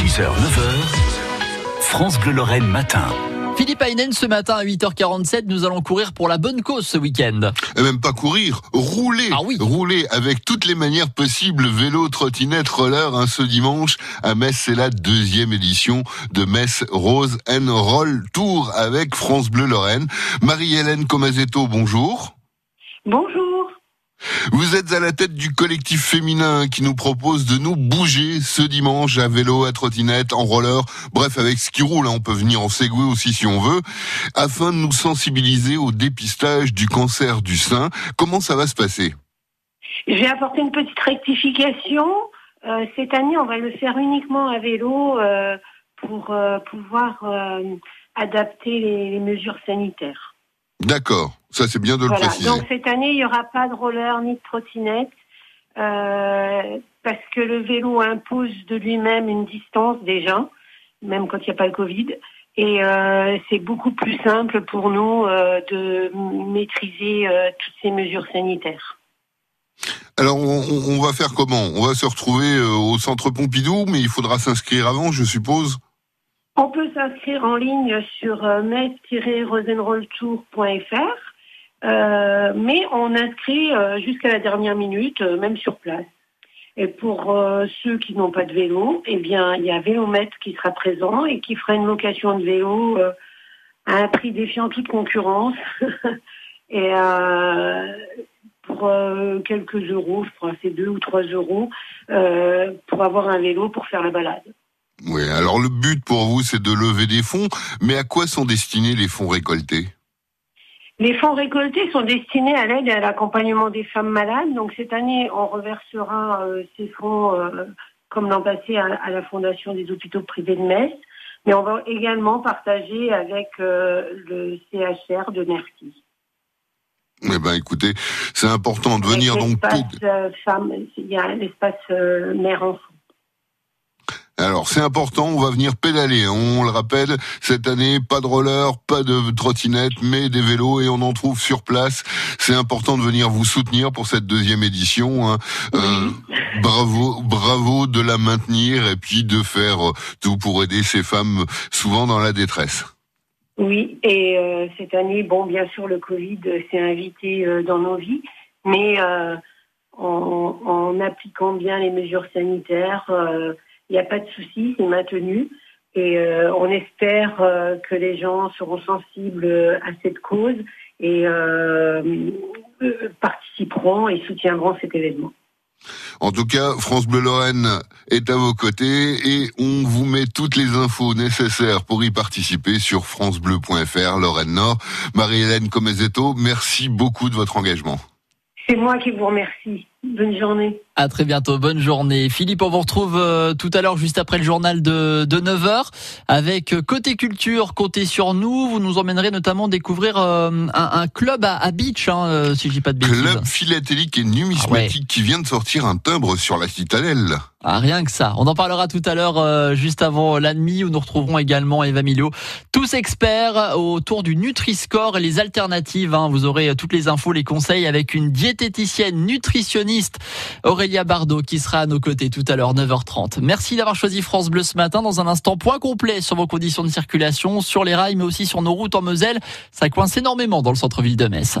6h, 9h, France Bleu Lorraine matin. Philippe Aynen, ce matin à 8h47, nous allons courir pour la bonne cause ce week-end. Et même pas courir, rouler. Ah oui. Rouler avec toutes les manières possibles, vélo, trottinette, roller, hein, ce dimanche à Metz, c'est la deuxième édition de Metz Rose and Roll Tour avec France Bleu Lorraine. Marie-Hélène Comazetto, bonjour. Bonjour. Vous êtes à la tête du collectif féminin qui nous propose de nous bouger ce dimanche à vélo, à trottinette, en roller, bref avec ce qui roule, hein, on peut venir en Segway aussi si on veut, afin de nous sensibiliser au dépistage du cancer du sein. Comment ça va se passer? Je vais apporter une petite rectification. Euh, cette année, on va le faire uniquement à vélo euh, pour euh, pouvoir adapter les mesures sanitaires. D'accord, ça c'est bien de le préciser. Donc cette année, il n'y aura pas de roller ni de trottinette euh, parce que le vélo impose de lui-même une distance déjà, même quand il n'y a pas le Covid. Et euh, c'est beaucoup plus simple pour nous euh, de maîtriser euh, toutes ces mesures sanitaires. Alors on, on- on va faire comment? On va se retrouver euh, au centre Pompidou, mais il faudra s'inscrire avant, je suppose? On peut s'inscrire en ligne sur euh, metz-rosenrolltour.fr, euh, mais on inscrit euh, jusqu'à la dernière minute, même sur place. Et pour ceux qui n'ont pas de vélo, eh bien, il y a Vélomètre qui sera présent et qui fera une location de vélo à un prix défiant toute concurrence. et pour quelques euros, je crois, c'est deux ou trois euros, pour avoir un vélo pour faire la balade. Oui, alors le but pour vous c'est de lever des fonds, mais à quoi sont destinés les fonds récoltés? Les fonds récoltés sont destinés à l'aide et à l'accompagnement des femmes malades. Donc cette année, on reversera euh, ces fonds, euh, comme l'an passé, à, à la Fondation des hôpitaux privés de Metz. Mais on va également partager avec euh, le CHR de Mercy. Eh ben écoutez, c'est important de venir donc il y a l'espace mère-enfant. Alors c'est important, on va venir pédaler. On le rappelle, cette année, pas de roller, pas de trottinette, mais des vélos et on en trouve sur place. C'est important de venir vous soutenir pour cette deuxième édition. hein. Euh, bravo, bravo de la maintenir et puis de faire euh, tout pour aider ces femmes souvent dans la détresse. Oui, et euh, cette année, bon, bien sûr, le Covid s'est invité euh, dans nos vies, mais en, en appliquant bien les mesures sanitaires, il n'y a pas de souci, c'est maintenu. Et euh, on espère euh, que les gens seront sensibles euh, à cette cause et euh, participeront et soutiendront cet événement. En tout cas, France Bleu Lorraine est à vos côtés et on vous met toutes les infos nécessaires pour y participer sur francebleu.fr, Lorraine Nord. Marie-Hélène Comezetto, merci beaucoup de votre engagement. C'est moi qui vous remercie. Bonne journée. À très bientôt, bonne journée. Philippe, on vous retrouve euh, tout à l'heure juste après le journal de, de 9h avec euh, Côté Culture, Côté sur nous. Vous nous emmènerez notamment découvrir euh, un, un club à, à Beach, hein, si je dis pas de bêtises. Club philatélique et numismatique qui vient de sortir un timbre sur la citadelle. Ah, rien que ça. On en parlera tout à l'heure, juste avant la nuit, où nous retrouverons également Eva Milo. Tous experts autour du Nutri-Score et les alternatives. hein. Vous aurez toutes les infos, les conseils avec une diététicienne nutritionniste, Aurélia Bardot, qui sera à nos côtés tout à l'heure, 9h30. Merci d'avoir choisi France Bleu ce matin. Dans un instant, point complet sur vos conditions de circulation, sur les rails, mais aussi sur nos routes en Moselle. Ça coince énormément dans le centre-ville de Metz.